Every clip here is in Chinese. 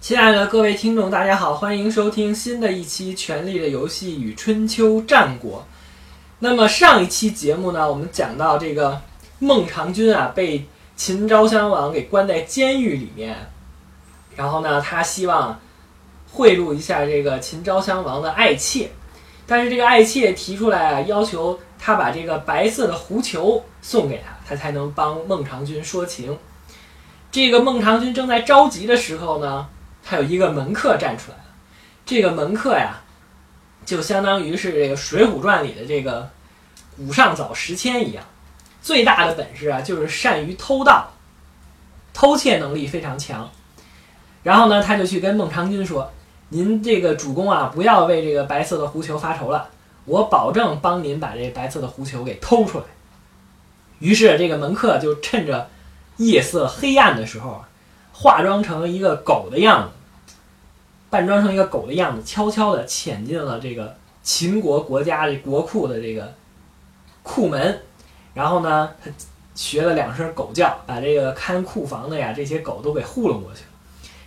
亲爱的各位听众，大家好，欢迎收听新的一期《权力的游戏与春秋战国》。那么上一期节目呢，我们讲到这个孟尝君啊，被秦昭襄王给关在监狱里面，然后呢，他希望贿赂一下这个秦昭襄王的爱妾，但是这个爱妾提出来啊，要求他把这个白色的狐裘送给他，他才能帮孟尝君说情。这个孟尝君正在着急的时候呢。他有一个门客站出来了，这个门客呀，就相当于是这个《水浒传》里的这个古上早时迁一样，最大的本事啊就是善于偷盗，偷窃能力非常强。然后呢，他就去跟孟尝君说：“您这个主公啊，不要为这个白色的狐裘发愁了，我保证帮您把这白色的狐裘给偷出来。”于是这个门客就趁着夜色黑暗的时候。化妆成一个狗的样子，扮装成一个狗的样子，悄悄地潜进了这个秦国国家的国库的这个库门，然后呢，他学了两声狗叫，把这个看库房的呀这些狗都给糊弄过去了，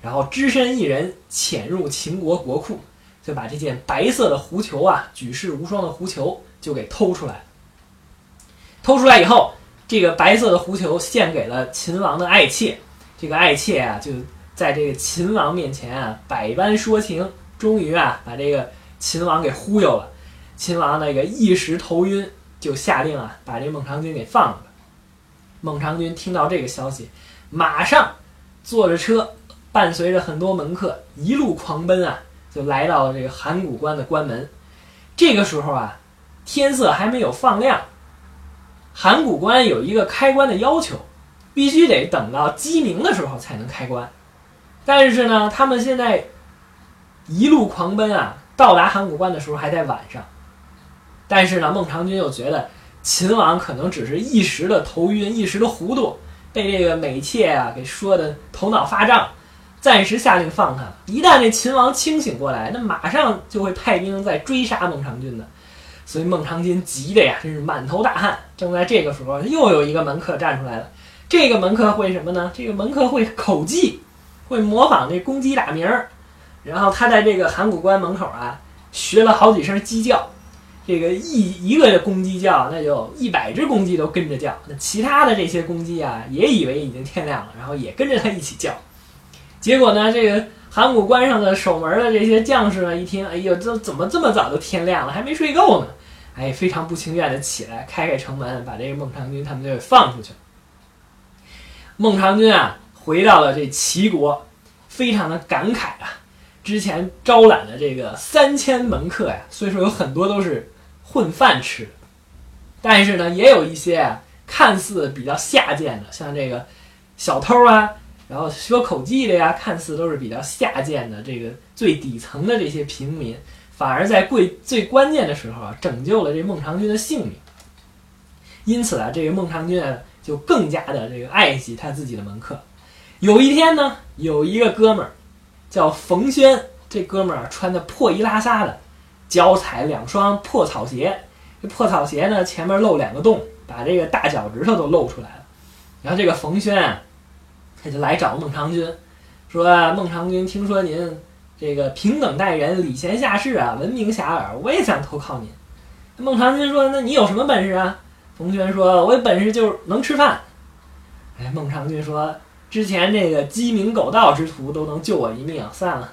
然后只身一人潜入秦国国库，就把这件白色的狐裘啊，举世无双的狐裘就给偷出来了。偷出来以后，这个白色的狐裘献给了秦王的爱妾。这个爱妾啊，就在这个秦王面前啊，百般说情，终于啊，把这个秦王给忽悠了。秦王那个一时头晕，就下令啊，把这孟尝君给放了。孟尝君听到这个消息，马上坐着车，伴随着很多门客，一路狂奔啊，就来到了这个函谷关的关门。这个时候啊，天色还没有放亮，函谷关有一个开关的要求。必须得等到鸡鸣的时候才能开关，但是呢，他们现在一路狂奔啊，到达函谷关的时候还在晚上。但是呢，孟尝君又觉得秦王可能只是一时的头晕，一时的糊涂，被这个美妾啊给说的头脑发胀，暂时下令放他。一旦这秦王清醒过来，那马上就会派兵在追杀孟尝君的。所以孟尝君急的呀，真是满头大汗。正在这个时候，又有一个门客站出来了。这个门客会什么呢？这个门客会口技，会模仿这公鸡打鸣儿。然后他在这个函谷关门口啊，学了好几声鸡叫。这个一一个公鸡叫，那就一百只公鸡都跟着叫。那其他的这些公鸡啊，也以为已经天亮了，然后也跟着他一起叫。结果呢，这个函谷关上的守门的这些将士呢，一听，哎呦，这怎么这么早就天亮了，还没睡够呢？哎，非常不情愿的起来开开城门，把这个孟尝君他们就给放出去。孟尝君啊，回到了这齐国，非常的感慨啊。之前招揽的这个三千门客呀，虽说有很多都是混饭吃，但是呢，也有一些，看似比较下贱的，像这个小偷啊，然后说口技的呀，看似都是比较下贱的这个最底层的这些平民，反而在贵最关键的时候啊，拯救了这孟尝君的性命。因此啊，这个孟尝君。就更加的这个爱惜他自己的门客。有一天呢，有一个哥们儿叫冯轩，这哥们儿穿的破衣拉撒的，脚踩两双破草鞋。这破草鞋呢，前面露两个洞，把这个大脚趾头都露出来了。然后这个冯轩啊，他就来找孟尝君，说：“孟尝君，听说您这个平等待人，礼贤下士啊，闻名遐迩，我也想投靠您。”孟尝君说：“那你有什么本事啊？”冯轩说：“我有本事就是能吃饭。”哎，孟尝君说：“之前这个鸡鸣狗盗之徒都能救我一命，算了，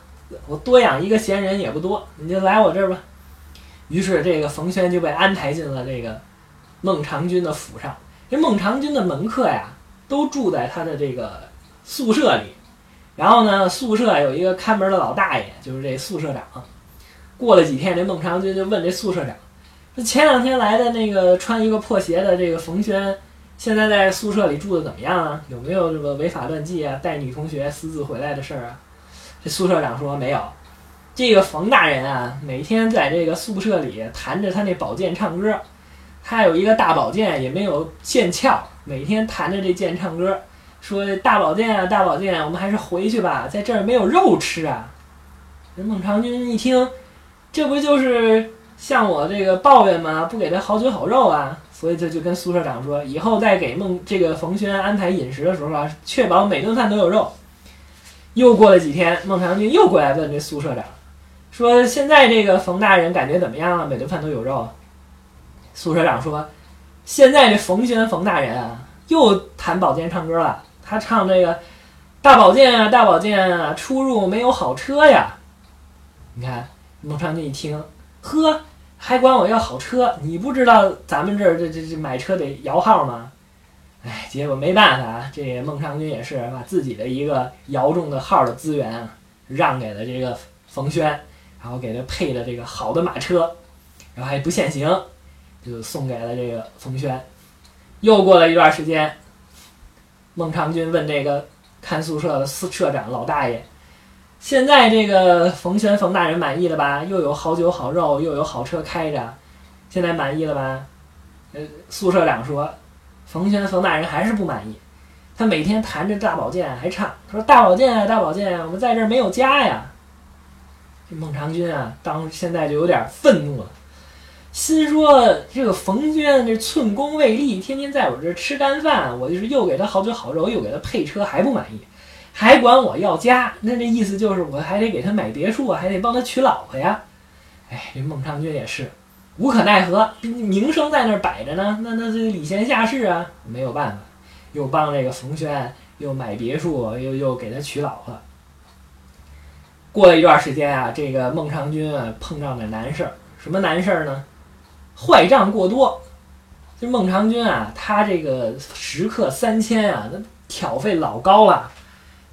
我多养一个闲人也不多，你就来我这儿吧。”于是这个冯轩就被安排进了这个孟尝君的府上。这孟尝君的门客呀，都住在他的这个宿舍里。然后呢，宿舍有一个看门的老大爷，就是这宿舍长。过了几天，这孟尝君就问这宿舍长。前两天来的那个穿一个破鞋的这个冯轩，现在在宿舍里住的怎么样啊？有没有这个违法乱纪啊、带女同学私自回来的事儿啊？这宿舍长说没有。这个冯大人啊，每天在这个宿舍里弹着他那宝剑唱歌，他有一个大宝剑，也没有剑鞘，每天弹着这剑唱歌，说大宝剑啊，大宝剑，我们还是回去吧，在这儿没有肉吃啊。这孟尝君一听，这不就是？向我这个抱怨吗，不给他好酒好肉啊，所以他就跟宿舍长说，以后再给孟这个冯轩安排饮食的时候啊，确保每顿饭都有肉。又过了几天，孟尝君又过来问这苏社长，说现在这个冯大人感觉怎么样啊？每顿饭都有肉。苏社长说，现在这冯轩冯大人啊，又弹宝剑唱歌了。他唱这个大宝剑啊，大宝剑啊，出入没有好车呀。你看孟尝君一听，呵，还管我要好车？你不知道咱们这儿这这这买车得摇号吗？哎，结果没办法，这孟尝君也是把自己的一个摇中的号的资源让给了这个冯轩，然后给他配了这个好的马车，然后还不限行，就送给了这个冯轩。又过了一段时间，孟尝君问这个看宿舍的司社长老大爷：“现在这个冯轩冯大人满意了吧？又有好酒好肉，又有好车开着，现在满意了吧？”呃，宿舍长说。冯轩冯大人还是不满意，他每天弹着大宝剑还唱，他说：“大宝剑啊，大宝剑，我们在这儿没有家呀。”这孟尝君啊，当现在就有点愤怒了，心说：“这个冯轩这寸功未立，天天在我这儿吃干饭，我就是又给他好酒好肉，又给他配车，还不满意，还管我要家。那这意思就是我还得给他买别墅啊，还得帮他娶老婆呀。”哎，这孟尝君也是。无可奈何，名声在那儿摆着呢，那那这礼贤下士啊，没有办法，又帮这个冯轩又买别墅，又又给他娶老婆。过了一段时间啊，这个孟尝君啊碰上点难事儿，什么难事儿呢？坏账过多。这孟尝君啊，他这个食客三千啊，那挑费老高了，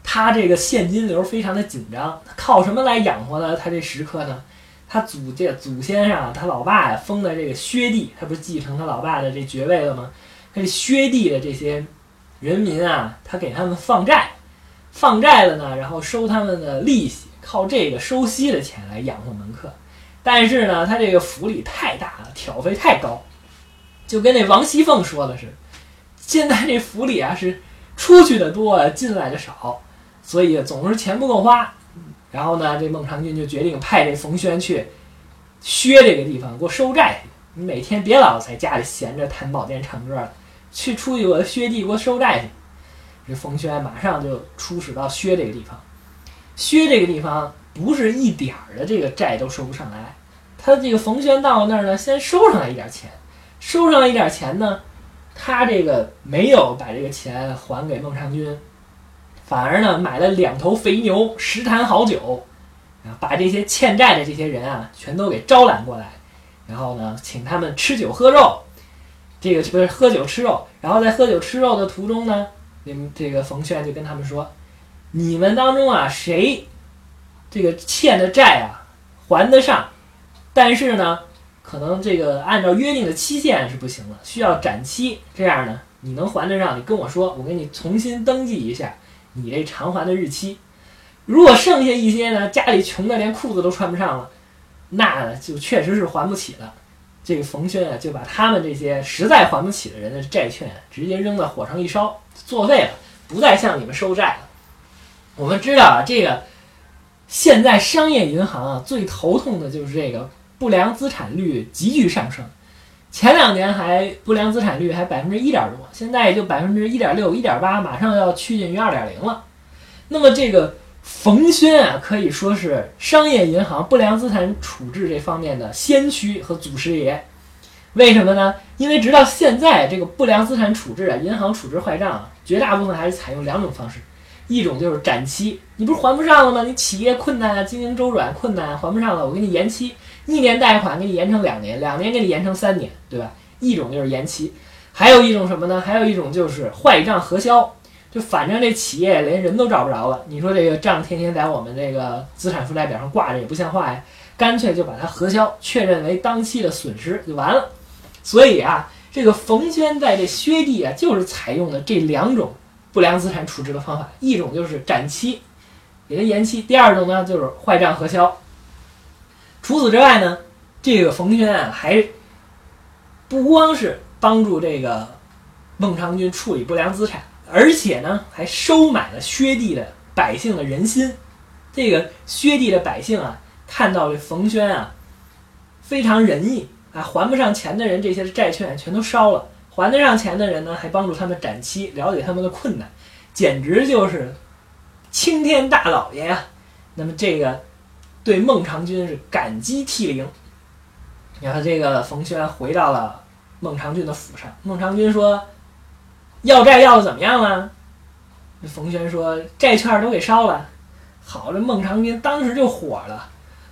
他这个现金流非常的紧张，靠什么来养活呢？他这食客呢？他祖这祖先上，他老爸呀封的这个薛地，他不是继承他老爸的这爵位了吗？他这薛地的这些人民啊，他给他们放债，放债了呢，然后收他们的利息，靠这个收息的钱来养活门客。但是呢，他这个府里太大了，挑费太高，就跟那王熙凤说的是，现在这府里啊是出去的多，进来的少，所以总是钱不够花。然后呢，这孟尝君就决定派这冯轩去薛这个地方给我收债去。你每天别老在家里闲着弹宝剑唱歌了，去出去我薛地给我收债去。这冯轩马上就出使到薛这个地方。薛这个地方不是一点儿的这个债都收不上来，他这个冯轩到那儿呢，先收上来一点钱，收上来一点钱呢，他这个没有把这个钱还给孟尝君。反而呢，买了两头肥牛，十坛好酒，啊，把这些欠债的这些人啊，全都给招揽过来，然后呢，请他们吃酒喝肉，这个不是喝酒吃肉，然后在喝酒吃肉的途中呢，你们这个冯轩就跟他们说，你们当中啊，谁这个欠的债啊还得上，但是呢，可能这个按照约定的期限是不行了，需要展期，这样呢，你能还得上，你跟我说，我给你重新登记一下。你这偿还的日期，如果剩下一些呢，家里穷的连裤子都穿不上了，那就确实是还不起了。这个冯轩啊，就把他们这些实在还不起的人的债券直接扔到火上一烧，作废了，不再向你们收债了。我们知道啊，这个现在商业银行啊最头痛的就是这个不良资产率急剧上升。前两年还不良资产率还百分之一点多，现在也就百分之一点六、一点八，马上要趋近于二点零了。那么这个冯轩啊，可以说是商业银行不良资产处置这方面的先驱和祖师爷。为什么呢？因为直到现在，这个不良资产处置啊，银行处置坏账啊，绝大部分还是采用两种方式，一种就是展期，你不是还不上了吗？你企业困难啊，经营周转困难，还不上了，我给你延期。一年贷款给你延长两年，两年给你延长三年，对吧？一种就是延期，还有一种什么呢？还有一种就是坏账核销，就反正这企业连人都找不着了，你说这个账天天在我们这个资产负债表上挂着也不像话呀，干脆就把它核销，确认为当期的损失就完了。所以啊，这个冯轩在这薛地啊，就是采用的这两种不良资产处置的方法，一种就是展期，给它延期；第二种呢就是坏账核销。除此之外呢，这个冯轩啊，还不光是帮助这个孟尝君处理不良资产，而且呢，还收买了薛地的百姓的人心。这个薛地的百姓啊，看到这冯轩啊，非常仁义啊，还不上钱的人这些债券全都烧了，还得上钱的人呢，还帮助他们展期，了解他们的困难，简直就是青天大老爷呀！那么这个对孟尝君是感激涕零。然后这个冯轩回到了孟尝君的府上，孟尝君说：“要债要的怎么样了？”冯轩说：“债券都给烧了。”好，这孟尝君当时就火了：“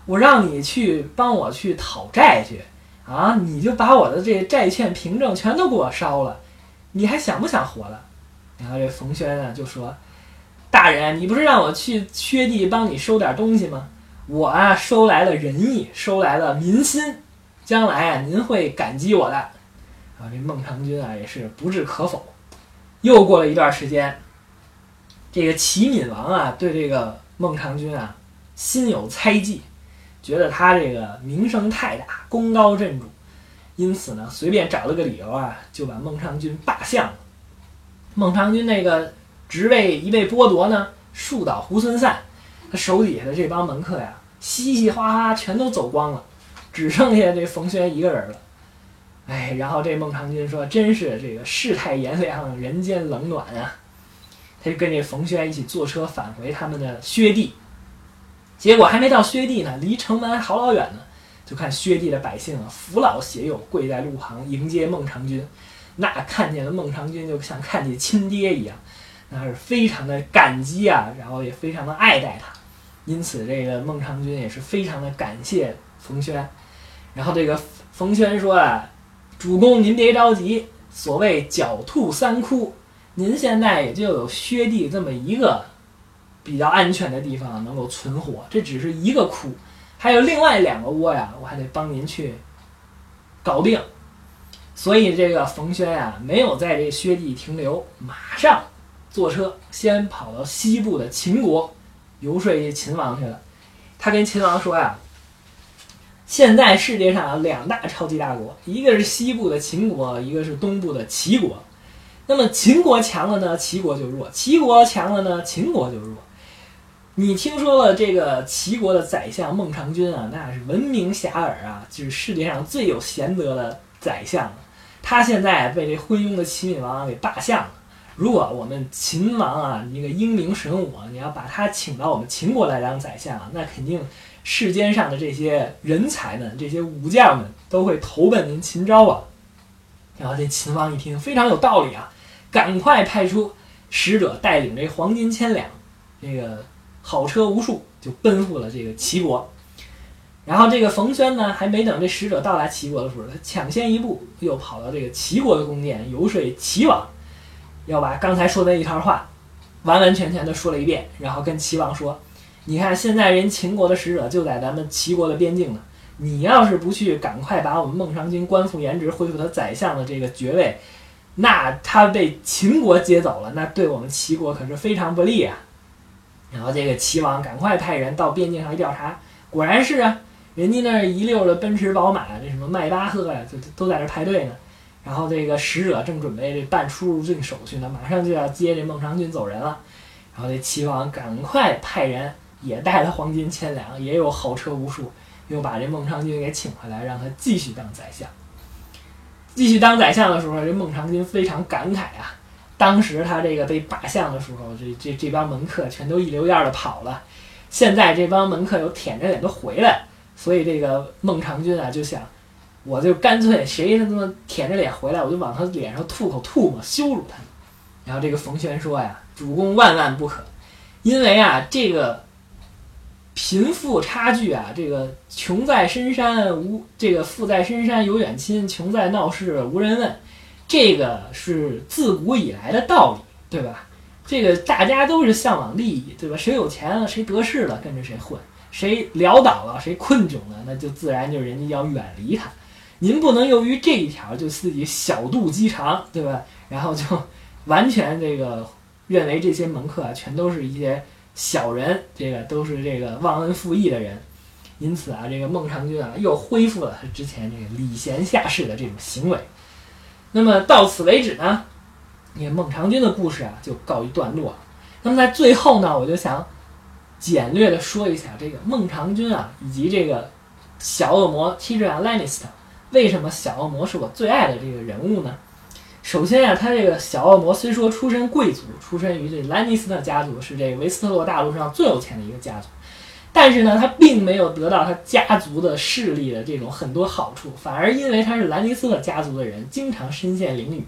我让你去帮我去讨债去啊，你就把我的这债券凭证全都给我烧了，你还想不想活了？”然后这冯轩呢就说：“大人，你不是让我去薛地帮你收点东西吗？我啊收来了仁义，收来了民心，将来啊您会感激我的。”啊，这孟尝君啊也是不置可否。又过了一段时间，这个齐闵王啊对这个孟尝君啊心有猜忌，觉得他这个名声太大，功高震主，因此呢随便找了个理由啊就把孟尝君罢相了。孟尝君那个职位一被剥夺呢，树倒猢狲散，他手底下的这帮门客呀，嘻嘻哈哈全都走光了，只剩下这冯轩一个人了。哎，然后这孟尝君说：“真是这个世态炎凉，人间冷暖啊！”他就跟这冯轩一起坐车返回他们的薛地。结果还没到薛地呢，离城门好老远呢，就看薛地的百姓啊，扶老携幼跪在路旁迎接孟尝君。那看见了孟尝君，就像看见亲爹一样，那是非常的感激啊，然后也非常的爱戴他。因此，这个孟尝君也是非常的感谢冯轩。然后这个冯轩说啊：“主公您别着急，所谓狡兔三窟，您现在也就有薛地这么一个比较安全的地方能够存活，这只是一个窟，还有另外两个窝呀，我还得帮您去搞定。”所以这个冯轩呀，没有在这薛地停留，马上坐车先跑到西部的秦国游说秦王去了。他跟秦王说呀：“现在世界上有两大超级大国，一个是西部的秦国，一个是东部的齐国。那么秦国强了呢，齐国就弱；齐国强了呢，秦国就弱。你听说了这个齐国的宰相孟尝君啊，那是闻名遐迩啊，就是世界上最有贤德的宰相。”他现在被这昏庸的齐闵王给罢相了。如果我们秦王啊，那个英明神武，你要把他请到我们秦国来当宰相啊，那肯定世间上的这些人才们、这些武将们都会投奔您秦昭王。然后这秦王一听，非常有道理啊，赶快派出使者带领这黄金千两，这个好车无数，就奔赴了这个齐国。然后这个冯轩呢，还没等这使者到达齐国的时候，他抢先一步，又跑到这个齐国的宫殿游说齐王，要把刚才说的一套话，完完全全的说了一遍，然后跟齐王说：“你看，现在人秦国的使者就在咱们齐国的边境呢，你要是不去赶快把我们孟尝君官复原职，恢复他宰相的这个爵位，那他被秦国接走了，那对我们齐国可是非常不利啊。”然后这个齐王赶快派人到边境上一调查，果然是啊。人家那一溜的奔驰、宝马，这什么迈巴赫呀，就都在这排队呢。然后这个使者正准备这办出入境手续呢，马上就要接这孟尝君走人了。然后这齐王赶快派人也带了黄金千两，也有好车无数，又把这孟尝君给请回来，让他继续当宰相。继续当宰相的时候，这孟尝君非常感慨啊。当时他这个被罢相的时候，这这这帮门客全都一溜烟的跑了。现在这帮门客又舔着脸都回来。所以这个孟尝君啊，就想，我就干脆谁他妈舔着脸回来，我就往他脸上吐口唾沫，羞辱他。然后这个冯轩说呀：“主公万万不可，因为啊，这个贫富差距啊，这个穷在深山无这个富在深山有远亲，穷在闹市无人问，这个是自古以来的道理，对吧？这个大家都是向往利益，对吧？谁有钱了，谁得势了，跟着谁混。”谁潦倒了，谁困窘了，那就自然就是人家要远离他。您不能由于这一条就自己小肚鸡肠，对吧？然后就完全这个认为这些门客啊，全都是一些小人，这个都是这个忘恩负义的人。因此啊，这个孟尝君啊，又恢复了他之前这个礼贤下士的这种行为。那么到此为止呢，也孟尝君的故事啊，就告一段落了。那么在最后呢，我就想。简略的说一下这个孟尝君啊，以及这个小恶魔 Tyrion Lannister，为什么小恶魔是我最爱的这个人物呢？首先啊，他这个小恶魔虽说出身贵族，出身于这兰尼斯特家族，是这维斯特洛大陆上最有钱的一个家族，但是呢，他并没有得到他家族的势力的这种很多好处，反而因为他是兰尼斯特家族的人，经常身陷囹圄。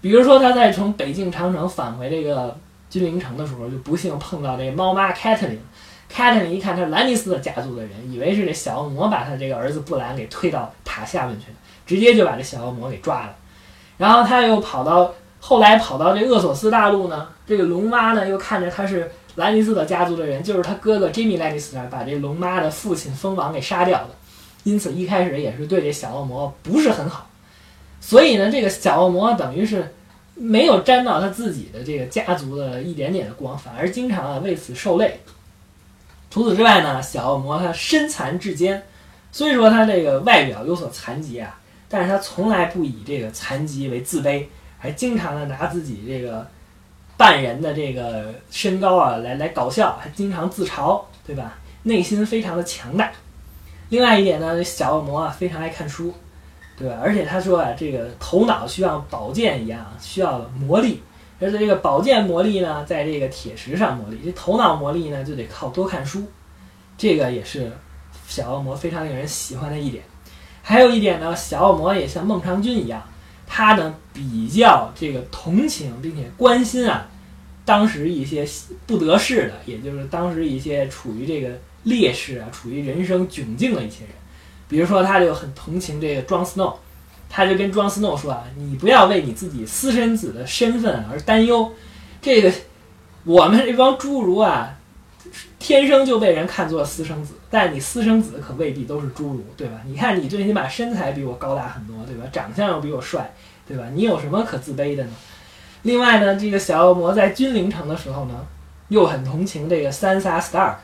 比如说，他在从北境长城返回这个君临城的时候，就不幸碰到这猫妈凯特琳。凯特琳一看他是兰尼斯特家族的人，以为是这小恶魔把他这个儿子布兰给推到塔下面去了，直接就把这小恶魔给抓了。然后他又跑到后来跑到这厄索斯大陆呢，这个龙妈呢又看着他是兰尼斯特家族的人，就是他哥哥詹姆兰尼斯特把这龙妈的父亲蜂王给杀掉了，因此一开始也是对这小恶魔不是很好。所以呢，这个小恶魔等于是没有沾到他自己的这个家族的一点点的光，反而经常啊为此受累。除此之外呢，小恶魔他身残志坚，虽说他这个外表有所残疾啊。但是他从来不以这个残疾为自卑，还经常的拿自己这个半人的这个身高啊来来搞笑，还经常自嘲，对吧？内心非常的强大。另外一点呢，小恶魔啊非常爱看书，对吧？而且他说啊，这个头脑需要宝剑一样，需要磨砺。而且这个宝剑磨砺呢，在这个铁石上磨砺，这头脑磨砺呢，就得靠多看书。这个也是小恶魔非常令人喜欢的一点。还有一点呢，小恶魔也像孟尝君一样，他呢比较这个同情并且关心啊，当时一些不得势的，也就是当时一些处于这个劣势啊、处于人生窘境的一些人。比如说，他就很同情这个庄斯诺，他就跟庄斯诺说啊：“你不要为你自己私生子的身份而担忧，这个我们这帮侏儒啊。”天生就被人看作私生子，但你私生子可未必都是侏儒，对吧？你看你最起码身材比我高大很多，对吧？长相又比我帅，对吧？你有什么可自卑的呢？另外呢，这个小恶魔在君临城的时候呢，又很同情这个三傻 Stark。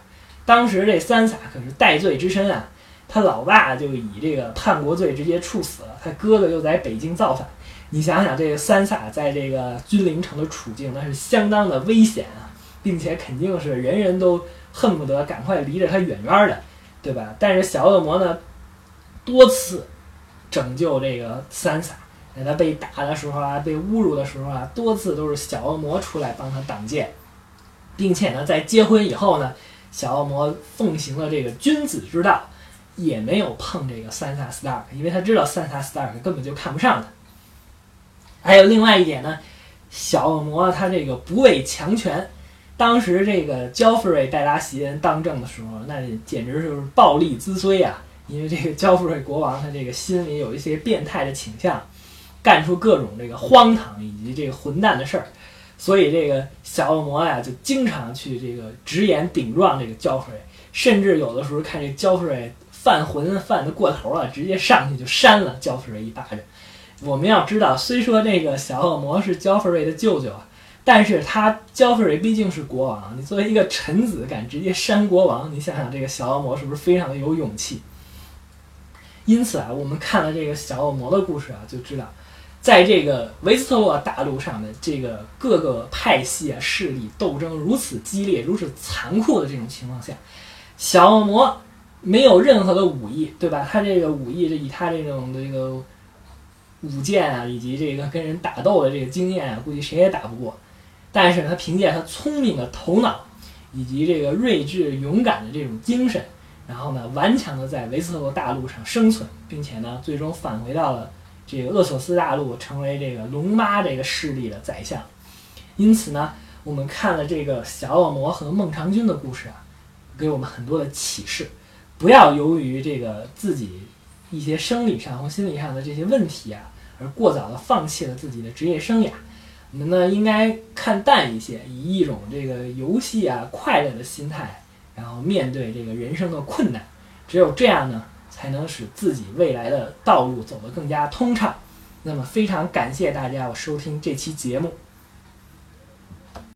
当时这三傻可是戴罪之身啊，他老爸就以这个叛国罪直接处死了，他哥哥又在北京造反。你想想，这个三傻在这个君临城的处境，那是相当的危险啊！并且肯定是人人都恨不得赶快离着他远远的，对吧？但是小恶魔呢，多次拯救这个三傻，在他被打的时候啊，被侮辱的时候啊，多次都是小恶魔出来帮他挡箭，并且呢，在结婚以后呢，小恶魔奉行了这个君子之道，也没有碰这个三傻 Stark，因为他知道三傻 Stark 根本就看不上他。还有另外一点呢，小恶魔他这个不畏强权。当时这个焦弗瑞·戴拉席恩当政的时候，那简直就是暴力滋衰啊！因为这个焦弗瑞国王他这个心里有一些变态的倾向，干出各种这个荒唐以及这个混蛋的事儿，所以这个小恶魔呀就经常去这个直言顶撞这个焦弗瑞，甚至有的时候看这焦弗瑞犯浑犯的过头了，直接上去就扇了焦弗瑞一巴掌。我们要知道，虽说这个小恶魔是焦弗瑞的舅舅啊。但是他焦弗瑞毕竟是国王，你作为一个臣子敢直接扇国王，你想想这个小恶魔是不是非常的有勇气？因此啊，我们看了这个小恶魔的故事啊，就知道，在这个维斯特洛大陆上的这个各个派系啊势力斗争如此激烈、如此残酷的这种情况下，小恶魔没有任何的武艺，对吧？他这个武艺，以他这种这个武剑啊，以及这个跟人打斗的这个经验啊，估计谁也打不过。但是他凭借他聪明的头脑，以及这个睿智勇敢的这种精神，然后呢，顽强的在维斯特洛大陆上生存，并且呢，最终返回到了这个厄索斯大陆，成为这个龙妈这个势力的宰相。因此呢，我们看了这个小恶魔和孟尝君的故事啊，给我们很多的启示：不要由于这个自己一些生理上或心理上的这些问题啊，而过早的放弃了自己的职业生涯。我们呢应该看淡一些，以一种这个游戏啊快乐的心态，然后面对这个人生的困难，只有这样呢，才能使自己未来的道路走得更加通畅。那么非常感谢大家我收听这期节目。